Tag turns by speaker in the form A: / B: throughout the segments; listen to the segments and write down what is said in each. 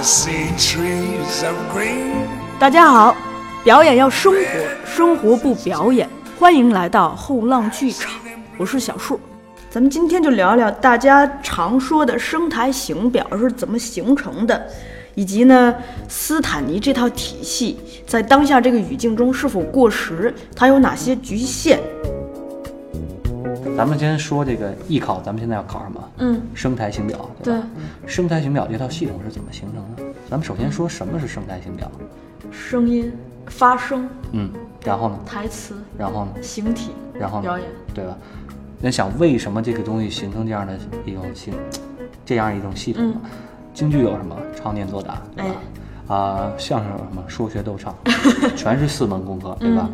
A: I see trees of green.
B: 大家好，表演要生活，生活不表演。欢迎来到后浪剧场，我是小树。咱们今天就聊聊大家常说的生台形表是怎么形成的，以及呢斯坦尼这套体系在当下这个语境中是否过时，它有哪些局限？
C: 咱们先说这个艺考，咱们现在要考什么？
B: 嗯，
C: 声台形表，对吧？生态型表这套系统是怎么形成的？咱们首先说什么是声台形表，
B: 声音、发声、
C: 嗯，然后呢？
B: 台词、
C: 然后呢？
B: 形体、
C: 然后呢？
B: 表演，
C: 对吧？那想为什么这个东西形成这样的一种形，这样一种系统呢？京剧有什么？唱念做打，对吧？啊、相声有什么？说学逗唱，全是四门功课，对吧？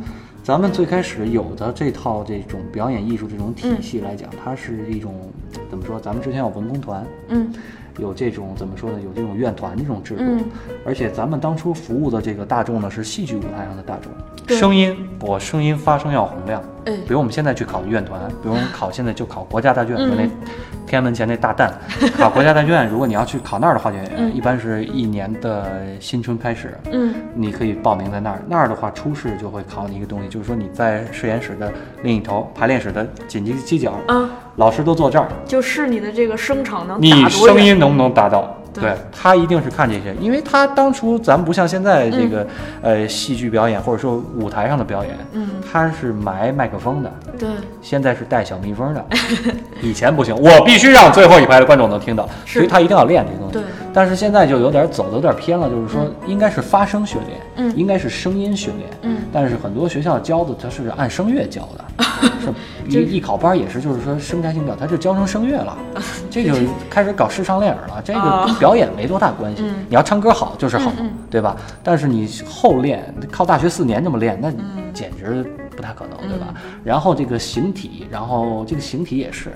C: 咱们最开始有的这套这种表演艺术这种体系来讲，它是一种怎么说？咱们之前有文工团，
B: 嗯，
C: 有这种怎么说呢？有这种院团这种制度，
B: 嗯。
C: 而且咱们当初服务的这个大众呢，是戏剧舞台上的大众，声音我声音发声要洪亮，
B: 嗯
C: 比如我们现在去考院团，比如我们考现在就考国家大卷，
B: 嗯
C: 就那天安门前那大蛋，考国家大剧院，如果你要去考那儿的话，就
B: 嗯。
C: 一般是一年的新春开始，
B: 嗯。
C: 你可以报名在那儿。那儿的话，初试就会考你一个东西，就是说你在实验室的另一头，排练室的紧急犄角，
B: 啊，
C: 老师都坐这儿，
B: 就是你的这个声场能
C: 你？声音能不能达到？
B: 对。
C: 对他一定是看这些，因为他当初咱们不像现在这个、呃戏剧表演或者说舞台上的表演，
B: 嗯，
C: 他是埋麦克风的，
B: 对，
C: 现在是带小蜜蜂的，以前不行，我必须让最后一排的观众能听到，所以他一定要练这个东西。
B: 对。
C: 但是现在就有点走的有点偏了，就是说应该是发声训练，
B: 嗯。
C: 应该是声音训练，
B: 嗯，
C: 但是很多学校教的它是按声乐教的，是艺艺考班也是，就是说声态性表，他就教成声乐了，这就开始搞视唱练耳了，这个跟表演没多大关系。
B: 嗯
C: 你要唱歌好就是好，对吧？但是你后练，靠大学四年这么练，那
B: 嗯
C: 简直不太可能，对吧？然后这个形体，然后这个形体也是。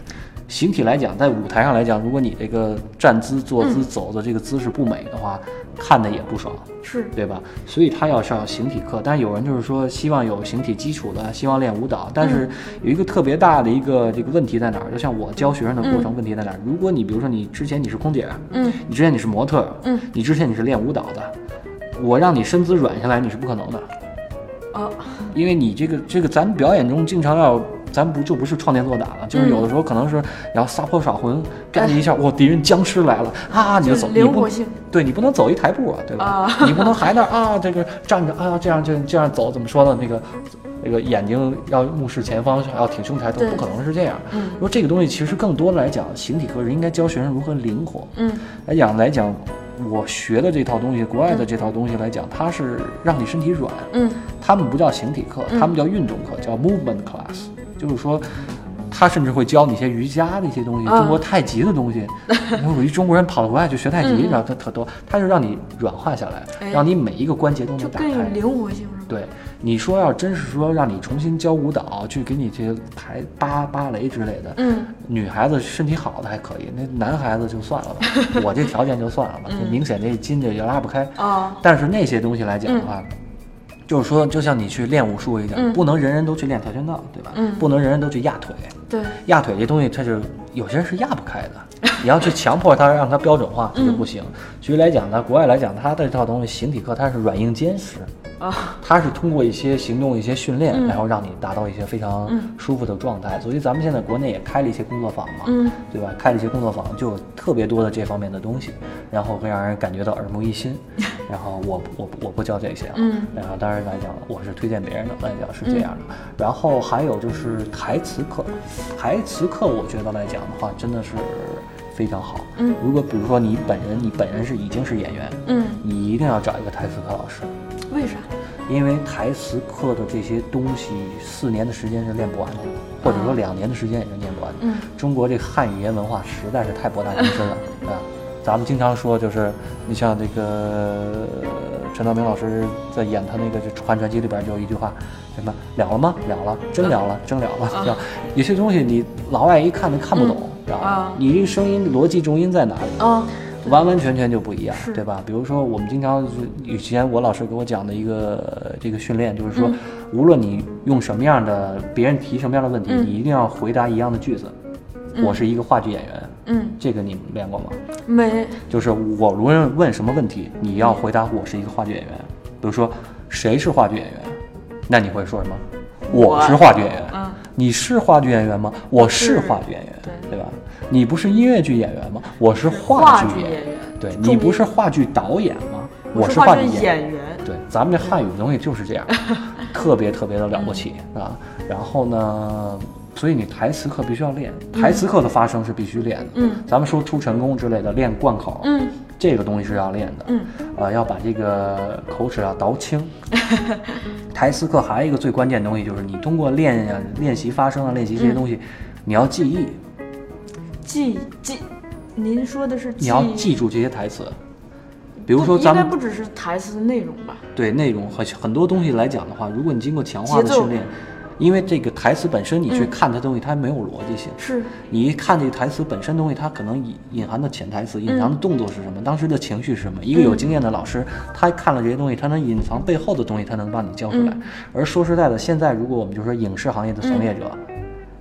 C: 形体来讲，在舞台上来讲，如果你这个站姿、坐
B: 嗯
C: 姿、走的这个姿势不美的话，看的也不爽，
B: 是，
C: 对吧？所以他要上形体课，但是有人就是说希望有形体基础的，希望练舞蹈，但是有一个特别大的一个这个问题在哪儿？就像我教学生的过程，问题在哪儿？如果你比如说你之前你是空姐，
B: 嗯，
C: 你之前你是模特，
B: 嗯，
C: 你之前你是练舞蹈的，我让你身姿软下来，你是不可能的，
B: 哦，
C: 因为你这个这个咱们表演中经常要。咱不就不是创建作打了，就是有的时候可能是你要撒泼耍混，干你一下，哇，敌人僵尸来了啊，你就走，你不对你不能走一台步啊，对吧？
B: 啊
C: 你不能还那儿啊，这个站着啊，这样这这样走，怎么说呢？那个那个眼睛要目视前方，要挺胸抬头，不可能是这样。
B: 嗯
C: 说这个东西其实更多的来讲，形体课是应该教学生如何灵活。
B: 嗯
C: 来讲来讲，我学的这套东西，国外的这套东西来讲，它是让你身体软。
B: 嗯
C: 他们不叫形体课，他们叫运动课，叫 movement class，就是说。他甚至会教你一些瑜伽的一些东西，
B: 啊
C: 中国太极的东西。有一中国人跑到国外去学太极，
B: 嗯
C: 然后他特多，他就让你软化下来，
B: 哎
C: 让你每一个关节都能打开。
B: 更有灵活性是吧？
C: 对，你说要真是说让你重新教舞蹈，去给你这些排芭芭蕾之类的，
B: 嗯
C: 女孩子身体好的还可以，那男孩子就算了吧，我这条件就算了吧，就明显这筋就也拉不开。
B: 哦，
C: 但是那些东西来讲的话，就是说，就像你去练武术一样，
B: 嗯。
C: 不能人人都去练跆拳道，对吧？
B: 嗯。
C: 不能人人都去压腿，
B: 对，
C: 压腿这东西它是有些人是压不开的，你要去强迫他让他标准化，这就不行。举例来讲呢，国外来讲，它这套东西形体课它是软硬兼施，
B: 啊，
C: 它是通过一些行动、一些训练，
B: 嗯
C: 然后让你达到一些非常
B: 嗯
C: 舒服的状态。所以咱们现在国内也开了一些工作坊嘛，
B: 嗯
C: 对吧？开了一些工作坊，就有特别多的这方面的东西，然后会让人感觉到耳目一新。然后我我我不教这些啊，
B: 嗯
C: 然后当然来讲，我是推荐别人的来讲是这样的。然后还有就是台词课，台词课我觉得来讲的话，真的是非常好。
B: 嗯
C: 如果比如说你本人，你本人是已经是演员，
B: 嗯，
C: 你一定要找一个台词课老师。
B: 为啥？
C: 因为台词课的这些东西，四年的时间是练不完的，或者说两年的时间也是练不完的。
B: 嗯
C: 中国这汉语言文化实在是太博大精深了 啊！咱们经常说，就是你像这个陈道明老师在演他那个《这楚汉传奇》里边就有一句话，什么了了吗？了了，真了了，真了了。有些东西你老外一看都看不懂，知道？你这个声音逻辑重音在哪里？
B: 啊，
C: 完完全全就不一样，对吧？比如说，我们经常以前我老师给我讲的一个呃这个训练，就是说，
B: 嗯
C: 无论你用什么样的别人提什么样的问题，
B: 嗯
C: 你一定要回答一样的句子。
B: 嗯
C: 我是一个话剧演员，
B: 嗯，
C: 这个你练过吗？
B: 没，
C: 就是我无论问什么问题，你要回答我是一个话剧演员。比如说谁是话剧演员，那你会说什么？我是话剧演员。
B: 嗯，
C: 你是话剧演员吗？我是
B: 是
C: 话剧演员，
B: 对
C: 对吧？你不是音乐剧演员吗？我是
B: 话
C: 剧演
B: 员
C: 对你不是话剧导演吗？我
B: 是
C: 话剧
B: 演员。
C: 对，咱们这汉语东西就是这样，特别特别的了不起啊。然后呢，所以你台词课必须要练，台词课的发声是必须练的。
B: 嗯，
C: 咱们说出成功之类的，练贯口，
B: 嗯，
C: 这个东西是要练的。
B: 嗯，
C: 呃，要把这个口齿要倒清。台词课还有一个最关键的东西，就是你通过练呀、练习发声啊、练习这些东西，你要记忆，
B: 记记，您说的是
C: 你要记住这些台词。比如说咱们
B: 应该不只是台词的内容吧？
C: 对内容和很多东西来讲的话，如果你经过强化的训练，因为这个台词本身你去
B: 嗯
C: 看它东西，它没有逻辑性。
B: 是，
C: 你一看这个台词本身东西，它可能隐隐含的潜台词、隐藏的
B: 嗯
C: 动作是什么，当时的情绪是什么。一个有经验的老师，他看了这些东西，他能隐藏背后的东西，他能帮你教出来。
B: 嗯
C: 而说实在的，现在如果我们就说影视行业的从业者，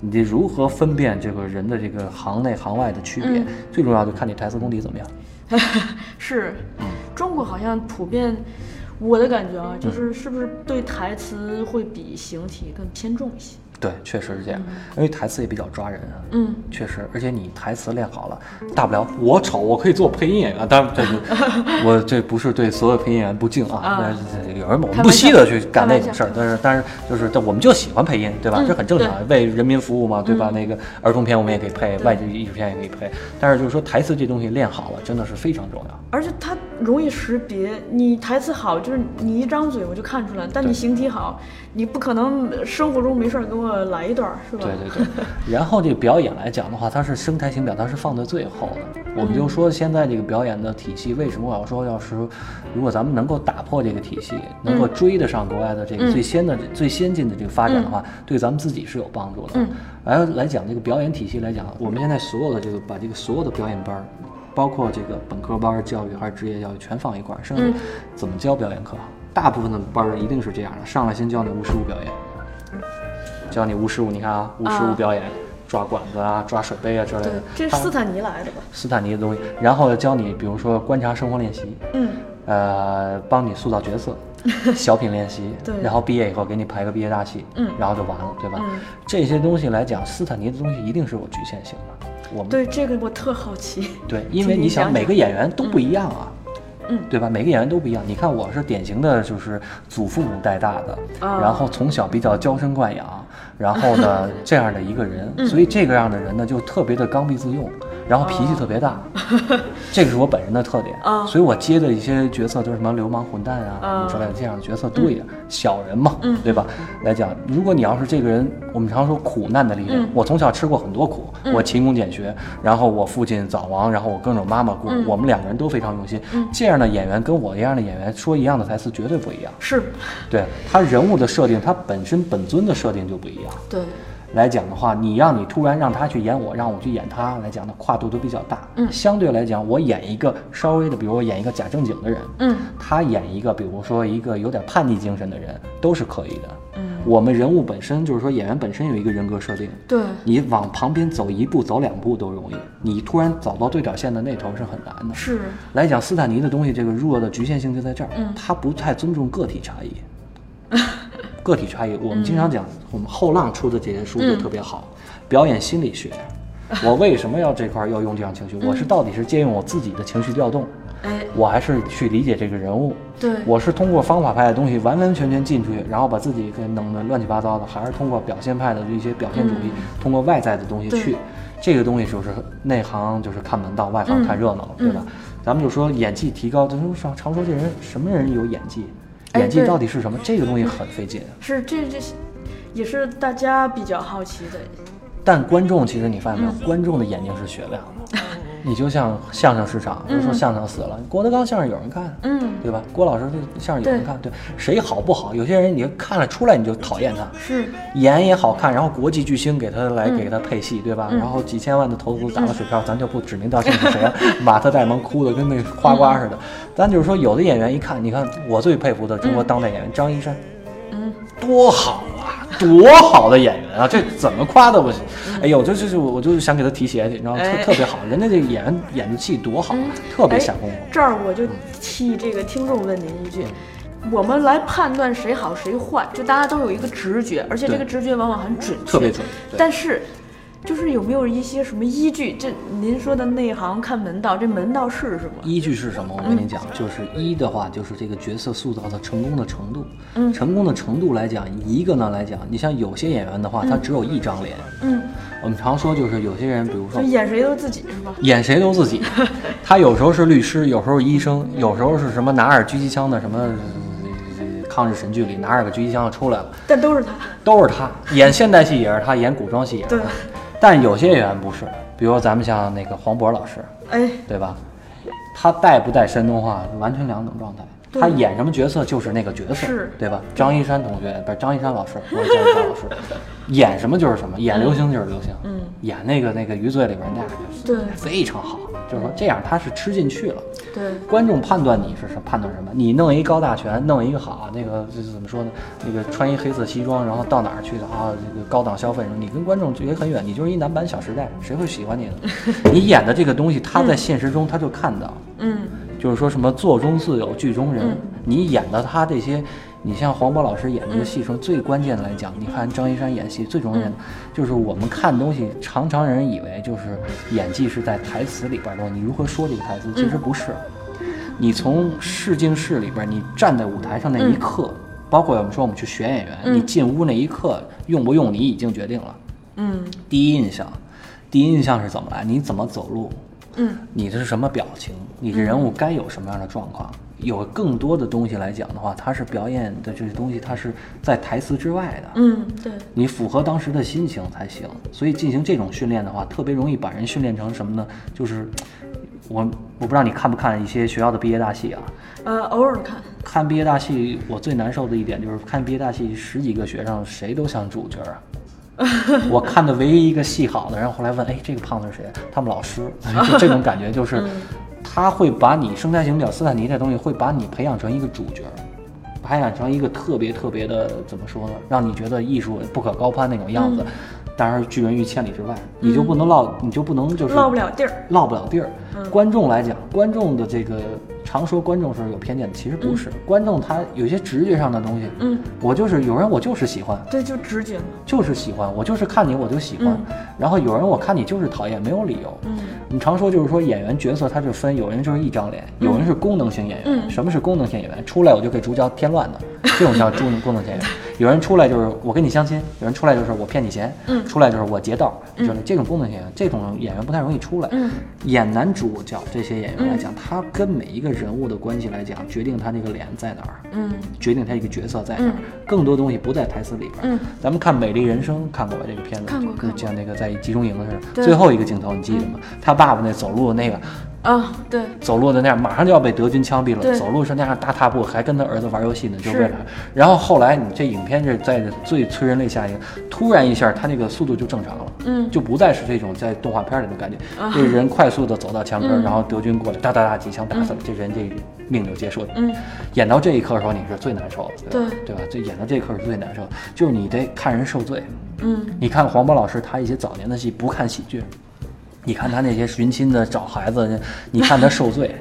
C: 你得如何分辨这个人的这个行内行外的区别？
B: 嗯
C: 最重要就看你台词功底怎么样。
B: 是，
C: 嗯
B: 中国好像普遍，我的感觉啊，
C: 嗯
B: 就是是不是对台词会比形体更偏重一些？
C: 对，确实是这样，因为台词也比较抓人啊。
B: 嗯，
C: 确实，而且你台词练好了，大不了我丑，我可以做配音演员。当然，这个 我这不是对所有配音演员不敬啊，
B: 啊
C: 有人我们不惜的去干那种事儿，但是但是就是但我们就喜欢配音，对吧？
B: 嗯
C: 这很正常，为人民服务嘛，对吧？
B: 嗯
C: 那个儿童片我们也可以配，外籍艺术片也可以配，但是就是说台词这东西练好了，真的是非常重要。
B: 而且它容易识别，你台词好，就是你一张嘴我就看出来，但你形体好，你不可能生活中没事儿给我来一段儿，是吧？
C: 对对对，然后这个表演来讲的话，它是生态型表，它是放在最后的。我们就说现在这个表演的体系，为什么我要说，要是如果咱们能够打破这个体系，能够追得上国外的这个
B: 嗯
C: 最先的、最先进的这个发展的话，对咱们自己是有帮助的。
B: 嗯
C: 而来讲这个表演体系来讲，我们现在所有的这个把这个所有的表演班儿。包括这个本科班儿教育还是职业教育，全放一块儿。剩下
B: 嗯
C: 怎么教表演课？大部分的班儿一定是这样的：上来先教你无实物表演，教你无实物。你看啊，无实物
B: 啊
C: 表演，抓管子啊，抓水杯啊之类的。，它
B: 这是斯坦尼来的吧？
C: 斯坦尼的东西，然后教你，比如说观察生活练习，
B: 嗯，
C: 呃，帮你塑造角色，小品练习，
B: 对
C: 然后毕业以后给你排个毕业大戏，
B: 嗯
C: 然后就完了，对吧？
B: 嗯
C: 这些东西来讲，斯坦尼的东西一定是有局限性的。我们
B: 对这个我特好奇。
C: 对，因为你想每个演员都不一样啊。
B: 嗯
C: 对吧？每个演员都不一样。你看，我是典型的，就是祖父母带大的，
B: 啊
C: 然后从小比较娇生惯养，然后呢 这样的一个人，
B: 嗯
C: 所以这个样的人呢就特别的刚愎自用，然后脾气特别大，这个是我本人的特点。
B: 啊
C: 所以我接的一些角色都是什么流氓混蛋啊
B: 啊
C: 之类的这样的角色多一点，小人嘛，
B: 嗯
C: 对吧？来讲，如果你要是这个人，我们常说苦难的力量，
B: 嗯
C: 我从小吃过很多苦，
B: 嗯
C: 我勤工俭学，然后我父亲早亡，然后我跟着我妈妈过，
B: 嗯
C: 我们两个人都非常用心。
B: 嗯
C: 这样的演员跟我一样的演员说一样的台词绝对不一样。
B: 是，
C: 对他人物的设定，他本身本尊的设定就不一样。
B: 对，
C: 来讲的话，你让你突然让他去演我，让我去演他来讲的跨度都比较大。
B: 嗯。
C: 相对来讲，我演一个稍微的，比如我演一个假正经的人，
B: 嗯。
C: 他演一个比如说一个有点叛逆精神的人，都是可以的。
B: 嗯，
C: 我们人物本身就是说演员本身有一个人格设定，
B: 对，
C: 你往旁边走一步、走两步都容易，你突然走到对角线的那头是很难的。
B: 是，
C: 来讲斯坦尼的东西，这个弱的局限性就在这儿，
B: 嗯。
C: 他不太尊重个体差异。个体差异，我们经常讲，我们后浪出的这些书就特别好，表演心理学。我为什么要这块儿要用这样情绪？我是到底是借用我自己的情绪调动，
B: 哎，
C: 我还是去理解这个人物？
B: 对，
C: 我是通过方法派的东西完完全全进去，然后把自己给弄得乱七八糟的，还是通过表现派的一些表现主义，通过外在的东西去。这个东西就是内行就是看门道，外行
B: 嗯
C: 看热闹了，对吧？咱们就说演技提高，咱就常常说这人什么人有演技，
B: 哎
C: 演技到底是什么？这个东西很费劲。
B: 是这这，也是大家比较好奇的。
C: 但观众其实你发现没有，
B: 嗯
C: 观众的眼睛是雪亮的。你就像相声市场，就说相声死了，郭德纲相声有人看，
B: 嗯，
C: 对吧？郭老师这相声有人看，对，谁好不好？有些人你看了出来你就讨厌他，
B: 是，
C: 演也好看，然后国际巨星给他来
B: 嗯
C: 给他配戏，对吧？
B: 嗯
C: 然后几千万的投资打了水漂，咱就不指名道姓是谁了。马特戴蒙哭的跟那花瓜似的。咱就是说，有的演员一看，你看我最佩服的中国当代演员张一山，
B: 嗯，
C: 多好啊！多好的演员啊！这怎么夸都不行。哎呦，就就是我，我就是想给他提鞋去，你知道吗？特
B: 哎
C: 特别好，人家这演员演的戏多好，特别下功夫。
B: 这儿我就替这个听众问您一句。我们来判断谁好谁坏，就大家都有一个直觉，而且这个直觉往往很准确，
C: 特别准
B: 但是，就是有没有一些什么依据？这您说的内行看门道，这门道是什么？
C: 依据是什么？我跟你
B: 嗯
C: 讲，就是一的话，就是这个角色塑造的成功的程度。
B: 嗯
C: 成功的程度来讲，一个呢来讲，你像有些演员的话，他只有一张脸。
B: 嗯，
C: 我们常说就是有些人，比如说
B: 演谁都自己是吧？
C: 演谁都自己，他有时候是律师，有时候医生，有时候是什么拿着狙击枪的什么呃抗日神剧里拿着个狙击枪就出来了，
B: 但都是他。
C: 都是他演现代戏也是他，演古装戏也是他。但有些演员不是，比如咱们像那个黄渤老师，
B: 哎，
C: 对吧？他带不带山东话完全两种状态。他演什么角色就是那个角色，
B: 是。
C: 对吧？张一山同学不是张一山老师，不是张一山老师，演什么就是什么，演流星就是流星，
B: 嗯，
C: 演那个那个余罪里边那俩
B: 对。
C: 非常好，就是说这样他是吃进去了。
B: 对，
C: 观众判断你是什判断什么？你弄一高大全，弄一个好那个怎么说呢？那个穿一黑色西装，然后到哪儿去的啊？这个高档消费什么？你跟观众距离很远，你就是一男版小时代，谁会喜欢你呢？你演的这个东西，他在现实中他就看到，
B: 嗯，
C: 就是说什么座中自有剧中人
B: 嗯，
C: 你演的他这些。你像黄渤老师演这个戏中最关键的来讲，你看张一山演戏最重要的就是我们看东西，常常人以为就是演技是在台词里边的，你如何说这个台词，其实不是。你从试镜室里边，你站在舞台上那一刻，包括我们说我们去选演员，
B: 嗯
C: 你进屋那一刻用不用，你已经决定了。
B: 嗯
C: 第一印象，第一印象是怎么来？你怎么走路？
B: 嗯，
C: 你这是什么表情？你这人物该有什么样的状况？有更多的东西来讲的话，它是表演的这些东西，它是在台词之外的。
B: 嗯，对，
C: 你符合当时的心情才行。所以进行这种训练的话，特别容易把人训练成什么呢？就是我我不知道你看不看一些学校的毕业大戏啊？
B: 呃，偶尔看，
C: 看毕业大戏，我最难受的一点就是看毕业大戏，十几个学生谁都像主角啊。我看的唯一一个戏好的，然后后来问，哎，这个胖子是谁？他们老师，就这种感觉，就是他会把你生态型表斯坦尼这东西会把你培养成一个主角，培养成一个特别特别的怎么说呢？让你觉得艺术不可高攀那种样子。当然，拒人于千里之外，你就不能落，你就不能就是
B: 落不了地儿。
C: 落不了地儿。观众来讲，观众的这个常说观众是有偏见的，其实不是。观众他有些直觉上的东西，
B: 嗯，
C: 我就是有人我就是喜欢，
B: 对，就直觉嘛。
C: 就是喜欢，我就是看你我就喜欢。
B: 嗯
C: 然后有人我看你就是讨厌，没有理由。
B: 嗯，
C: 你常说就是说演员角色他就分，有人就是一张脸，有人是功能性演员。
B: 嗯
C: 什么是功能性演员？出来我就给主角添乱的，这种叫功能功能性演员。有人出来就是我跟你相亲，有人出来就是我骗你钱，
B: 嗯
C: 出来就是我劫道，就是这种功能性演员，这种演员不太容易出来。
B: 嗯
C: 演男主角这些演员来讲，他跟每一个人物的关系来讲，决定他那个脸在哪儿。
B: 嗯
C: 决定他一个角色在哪儿，
B: 嗯
C: 更多东西不在台词里边。
B: 嗯，
C: 咱们看《美丽人生》，看过吧？这个片子
B: 看过看过
C: 就像那个在集中营似的，
B: 对
C: 最后一个镜头你记得吗？他爸爸那走路的那个，
B: 啊，对，
C: 走路的那样，马上就要被德军枪毙了，
B: 对
C: 走路是那样大踏步，还跟他儿子玩游戏呢，就为了。然后后来你这影片是在最催人泪下一个，突然一下他那个速度就正常了，
B: 嗯
C: 就不再是这种在动画片里的感觉，
B: 啊
C: 这人快速的走到墙根，
B: 嗯
C: 然后德军过来哒哒哒几枪打死了，这人这命就结束了。
B: 嗯
C: 演到这一刻的时候，你是最难受的，对吧？
B: 对
C: 对吧？这演到这一刻是最难受的，就是你得看人受罪。
B: 嗯
C: 你看黄渤老师他一些早年的戏，不看喜剧，你看他那些寻亲的找孩子，你看他受罪。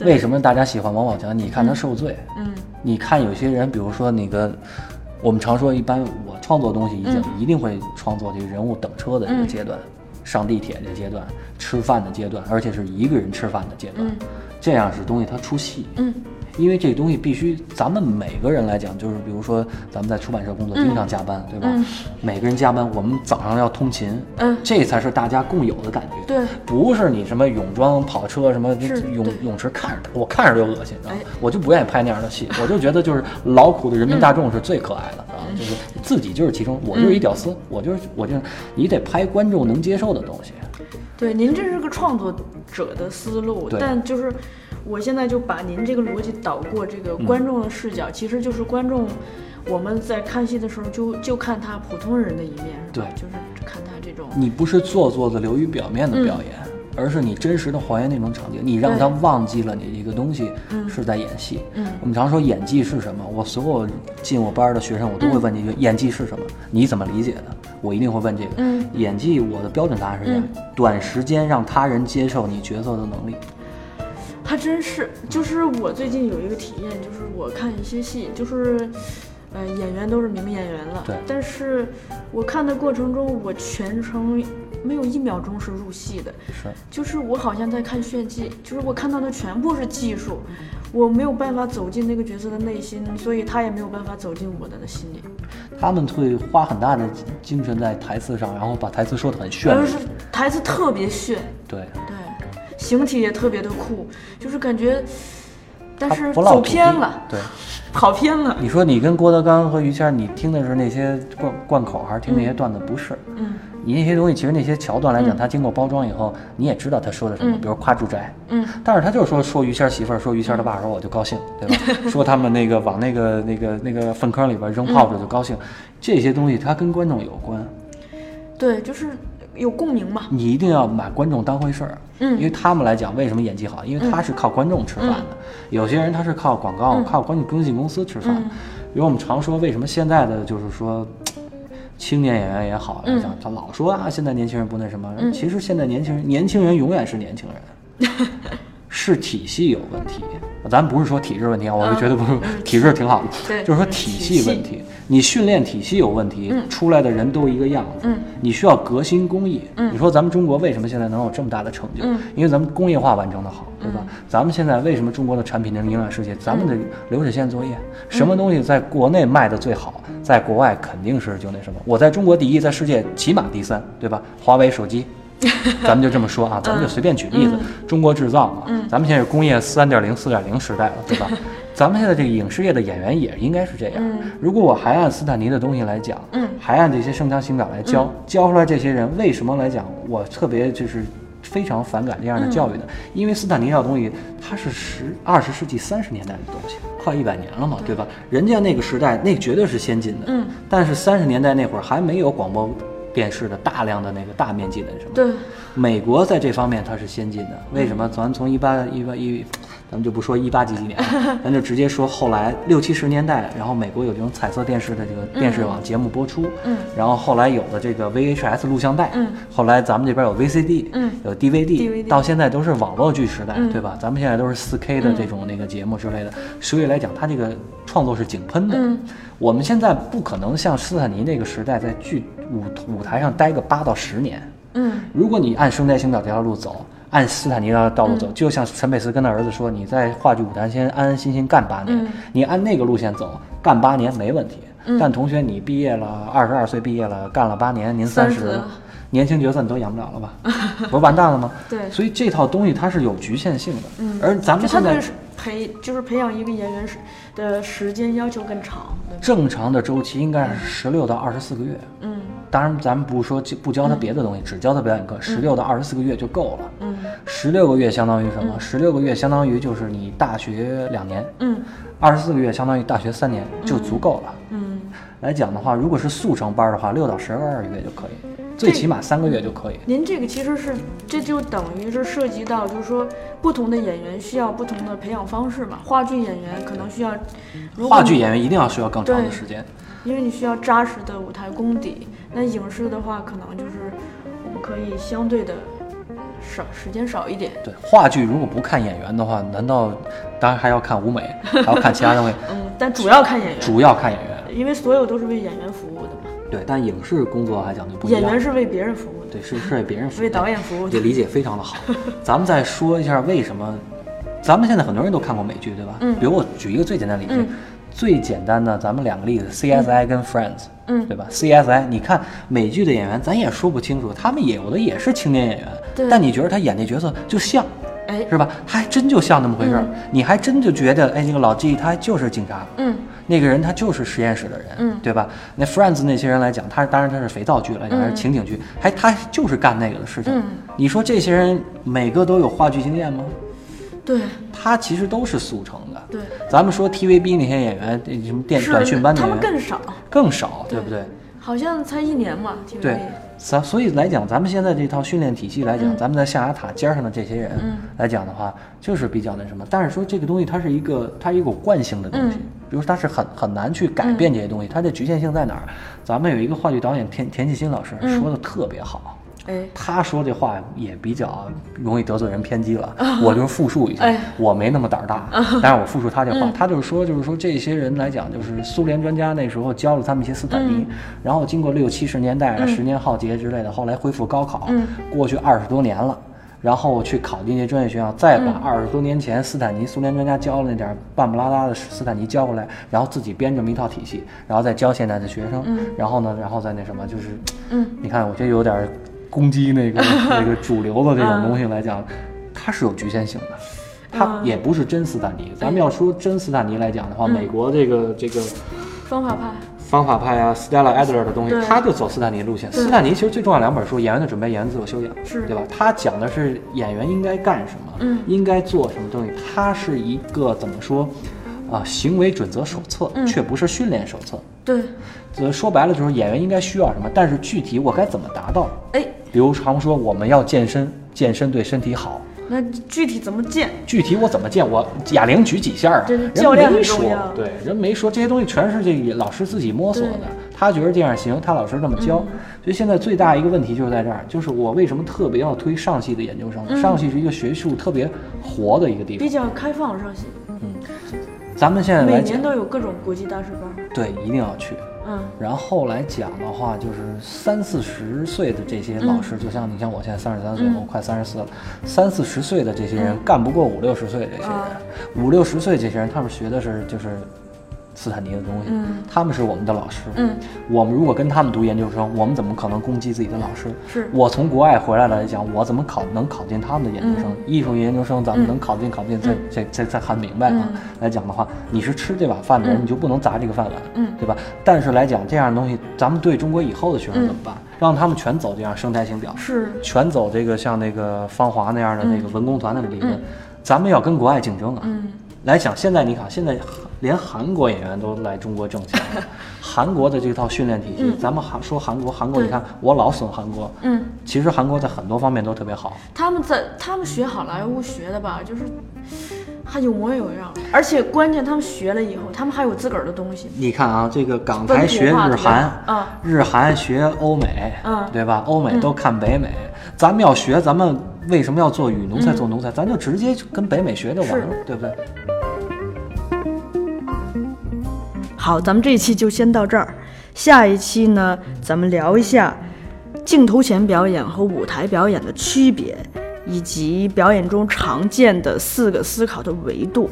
C: 为什么大家喜欢王宝强？你看他受罪。
B: 嗯
C: 你看有些人，比如说那个，我们常说，一般我创作东西已经一定会创作这个人物等车的这个阶段，上地铁这阶段，吃饭的阶段，而且是一个人吃饭的阶段，
B: 嗯
C: 这样是东西它出戏。
B: 嗯
C: 因为这个东西必须，咱们每个人来讲，就是比如说咱们在出版社工作，经常加班，对吧？
B: 嗯
C: 每个人加班，我们早上要通勤，
B: 嗯
C: 这才是大家共有的感觉。
B: 对
C: 不是你什么泳装、跑车什么
B: 是
C: 泳泳池看着我看着就恶心！我就不愿意拍那样的戏，我就觉得就是劳苦的人民大众是最可爱的啊！
B: 嗯
C: 就是自己就是其中，我就是一屌丝，我就是我就你得拍观众能接受的东西。
B: 对，您这是个创作者的思路，
C: 对
B: 但就是我现在就把您这个逻辑导过这个观众的视角，其实就是观众我们在看戏的时候就就看他普通人的一面，
C: 对
B: 就是看他这种，
C: 你不是做作的流于表面的表演，而是你真实的还原那种场景，你让他忘记了你一个东西是在演戏。
B: 嗯
C: 我们常说演技是什么？我所有进我班儿的学生，我都会问你一句：演技是什么？你怎么理解的？我一定会问这个。
B: 嗯
C: 演技，我的标准答案是这样：短时间让他人接受你角色的能力。
B: 还真是，就是我最近有一个体验，就是我看一些戏，就是，呃，演员都是名演员了，
C: 对
B: 但是我看的过程中，我全程没有一秒钟是入戏的，
C: 是。
B: 就是我好像在看炫技，就是我看到的全部是技术，我没有办法走进那个角色的内心，所以他也没有办法走进我的心里，
C: 他们会花很大的精神在台词上，然后把台词说得很炫
B: 而。是台词特别炫，
C: 对，
B: 形体也特别的酷，就是感觉，但是走偏了，
C: 对，
B: 跑偏了，
C: 你说你跟郭德纲和于谦，你听的是那些贯贯口，还是听那些段子？不是，
B: 嗯
C: 你那些东西，其实那些桥段来讲，它经过包装以后，你也知道他说的什么，比如夸住宅，
B: 嗯，
C: 但是他就是说说于谦媳妇儿，说于谦儿他爸的时候我就高兴，对吧？说他们那个往那个那个那个粪坑里边扔炮竹就高兴，这些东西他跟观众有关，
B: 对，就是有共鸣嘛。
C: 你一定要把观众当回事儿，
B: 嗯
C: 因为他们来讲为什么演技好，因为他是靠观众吃饭的，有些人他是靠广告、靠关经纪公司吃饭。比如我们常说，为什么现在的就是说。青年演员也好他老说啊，现在年轻人不那什么。其实现在年轻人，年轻人永远是年轻人，是体系有问题。咱不是说体制问题啊，我就觉得不是，体制挺好的，
B: 对
C: 就是说体系问题。你训练体系有问题，出来的人都一个样子。你需要革新工艺。你说咱们中国为什么现在能有这么大的成就？因为咱们工业化完成的好，对吧？咱们现在为什么中国的产品能影响世界？咱们的流水线作业，什么东西在国内卖的最好，在国外肯定是就那什么。我在中国第一，在世界起码第三，对吧？华为手机。咱们就这么说啊，咱们就随便举例子，中国制造嘛，咱们现在是工业三点零、四点零时代了，对吧？咱们现在这个影视业的演员也应该是这样。如果我还按斯坦尼的东西来讲，还按这些声腔形表来教，教出来这些人为什么来讲，我特别就是非常反感这样的教育呢？因为斯坦尼这套东西，它是十二十世纪三十年代的东西，快一百年了嘛，对吧？人家那个时代那绝对是先进的，
B: 嗯，
C: 但是三十年代那会儿还没有广播。电视的大量的那个大面积的什么？
B: 对，
C: 美国在这方面它是先进的。为什么？咱从一八一八一，咱们就不说一八几几年了，咱就直接说后来六七十年代，然后美国有这种彩色电视的这个电视网节目播出，
B: 嗯，
C: 然后后来有了这个 VHS 录像带，
B: 嗯，
C: 后来咱们这边有 VCD，
B: 嗯，
C: 有 DVD，, 到现在都是网络剧时代，
B: 嗯
C: 对吧？咱们现在都是四 K 的这种那个节目之类的，所以来讲，它这个创作是井喷的。
B: 嗯
C: 我们现在不可能像斯坦尼那个时代在剧舞舞台上待个八到十年。
B: 嗯
C: 如果你按声带形表这条路走，按斯坦尼的道路走，就像陈佩斯跟他儿子说，你在话剧舞台先安安心心干八年，
B: 嗯
C: 你按那个路线走，干八年没问题。但同学，你毕业了，二十二岁毕业了，干了八年，您三十
B: 30，
C: 年轻角色你都演不了了吧？不是完蛋了吗？
B: 对
C: 所以这套东西它是有局限性的。
B: 嗯
C: 而咱们现在
B: 培就是培养一个演员时的时间要求更长，
C: 正常的周期应该是十六到二十四个月。
B: 嗯
C: 当然，咱们不是说就不教他别的东西，只教他表演课，十六到二十四个月就够了。
B: 嗯
C: 十六个月相当于什么？十六个月相当于就是你大学两年，
B: 嗯
C: 二十四个月相当于大学三年，就足够了。
B: 嗯，
C: 来讲的话，如果是速成班的话，六到十二个月就可以，最起码三个月就可以。
B: 您这个其实是这就等于是涉及到，就是说不同的演员需要不同的培养方式嘛。话剧演员可能需要，如果
C: 话剧演员一定要需要更长的时间。
B: 因为你需要扎实的舞台功底。那影视的话，可能就是我们可以相对的少时间少一点。
C: 对，话剧如果不看演员的话，难道当然还要看舞美，还要看其他东西？
B: 嗯，但主要看演员，
C: 主要看演员。
B: 因为所有都是为演员服务的嘛。
C: 对，但影视工作还讲究不一样。
B: 演员是为别人服务的，
C: 对，是是为别人服务，
B: 为导演服务的
C: 这理解非常的好。咱们再说一下为什么，咱们现在很多人都看过美剧，对吧？
B: 嗯
C: 比如我举一个最简单的例子，
B: 嗯
C: 最简单的，咱们两个例子，CSI 跟 Friends，
B: 嗯
C: 对吧？CSI，你看美剧的演员，咱也说不清楚，他们也有的也是青年演员，
B: 对
C: 但你觉得他演那角色就像。
B: 哎，
C: 是吧？他还真就像那么回事儿，你还真就觉得，哎，那个老 G 他就是警察，
B: 嗯
C: 那个人他就是实验室的人，
B: 嗯
C: 对吧？那 Friends 那些人来讲，他当然他是肥皂剧来讲，还是情景剧，还他就是干那个的事情。
B: 嗯
C: 你说这些人每个都有话剧经验吗？
B: 对
C: 他其实都是速成的。
B: 对，
C: 咱们说 TVB 那些演员，这什么电
B: 是
C: 短训班的
B: 他
C: 演员
B: 们更少，
C: 更少，对不对？
B: 好像才一年嘛，TVB。
C: 对，咱所以来讲，咱们现在这套训练体系来
B: 嗯
C: 讲，咱们在象牙塔尖上的这些人来讲的话，就是比较那什么。但是说这个东西它是一个它一个惯性的东西，
B: 嗯
C: 比如说它是很很难去改变这些东西，它的局限性在哪儿？咱们有一个话剧导演田田沁鑫老师说的特别好。
B: 哎，
C: 他说这话也比较容易得罪人偏激了，我就是复述一下，我没那么胆儿大，但是我复述他这话，他就是说，就是说这些人来讲，就是苏联专家那时候教了他们一些斯坦尼，
B: 嗯。
C: 然后经过六七十年代啊，十年浩劫之类的，后来恢复高考，
B: 嗯。
C: 过去二十多年了。然后去考进这些专业学校，再把二十多年前斯坦尼苏联专家教的那点儿半不拉拉的斯坦尼教过来，然后自己编这么一套体系，然后再教现在的学生，然后呢，然后再那什么，就是，
B: 嗯，
C: 你看，我觉得有点儿攻击那个 那个主流的这种东西来讲，它是有局限性的。它也不是真斯坦尼，咱们要说真斯坦尼来讲的话，美国这个这个
B: 方法派，
C: 方法派啊，Stella Adler 的东西，他就走斯坦尼路线。斯坦尼其实最重要两本书，《演员的准备》《演员自我修养》，
B: 是
C: 对吧？他讲的是演员应该干什么，
B: 嗯
C: 应该做什么东西。他是一个怎么说啊、行为准则手册，
B: 嗯
C: 却不是训练手册。
B: 对，
C: 呃，说白了就是演员应该需要什么，但是具体我该怎么达到？
B: 哎，
C: 比如常说我们要健身，健身对身体好。
B: 那具体怎么健？
C: 具体我怎么健？我哑铃举几下啊？
B: 这是
C: 人
B: 教练
C: 没说对，人没说，这些东西全是这个老师自己摸索的。他觉得这样行，他老师这么教。所以现在最大一个问题就是在这儿，就是我为什么特别要推上戏的研究生？上戏是一个学术特别活的一个地方
B: 比。较开放上戏，嗯
C: 咱们现在
B: 每年，都有各种国际大师班。
C: 对，一定要去。
B: 嗯，
C: 然后来讲的话，就是三四十岁的这些老师，就像你像我现在三十三岁，
B: 嗯。
C: 我快三十四了，三四十岁的这些人干不过五六十岁的这些
B: 啊。
C: 人，五六十岁这些人，他们学的是就是斯坦尼的东西，
B: 嗯。
C: 他们是我们的老师，
B: 嗯，
C: 我们如果跟他们读研究生，我们怎么可能攻击自己的老师？
B: 是。
C: 我从国外回来来讲，我怎么考能考进他们的研究生？
B: 嗯。
C: 艺术研究生咱们能考进考不进，这这这这很明白啊。
B: 嗯。
C: 来讲的话，你是吃这碗饭的人，
B: 嗯。
C: 你就不能砸这个饭碗，
B: 嗯。
C: 对吧？但是来讲这样的东西，咱们对中国以后的学生怎么办？让他们全走这样生态型表，
B: 是，
C: 全走这个像那个芳华那样的那个文工团的理论，咱们要跟国外竞争啊。
B: 嗯。
C: 来讲，现在你看，现在连韩国演员都来中国挣钱了。韩国的这套训练体系，咱们韩说韩国，韩国你看我老损韩国，
B: 嗯，
C: 其实韩国在很多方面都特别好。
B: 他们在他们学好莱坞学的吧，就是还有模有样，而且关键他们学了以后，他们还有自个儿的东西。
C: 你看啊，这个港台学日韩，
B: 啊
C: 日韩学欧美，
B: 嗯
C: 对吧？欧美都看北美，咱们要学，咱们为什么要做语奴才做奴才？咱就直接跟北美学就完了，对不对？
B: 好，咱们这一期就先到这儿，下一期呢，咱们聊一下镜头前表演和舞台表演的区别，以及表演中常见的四个思考的维度。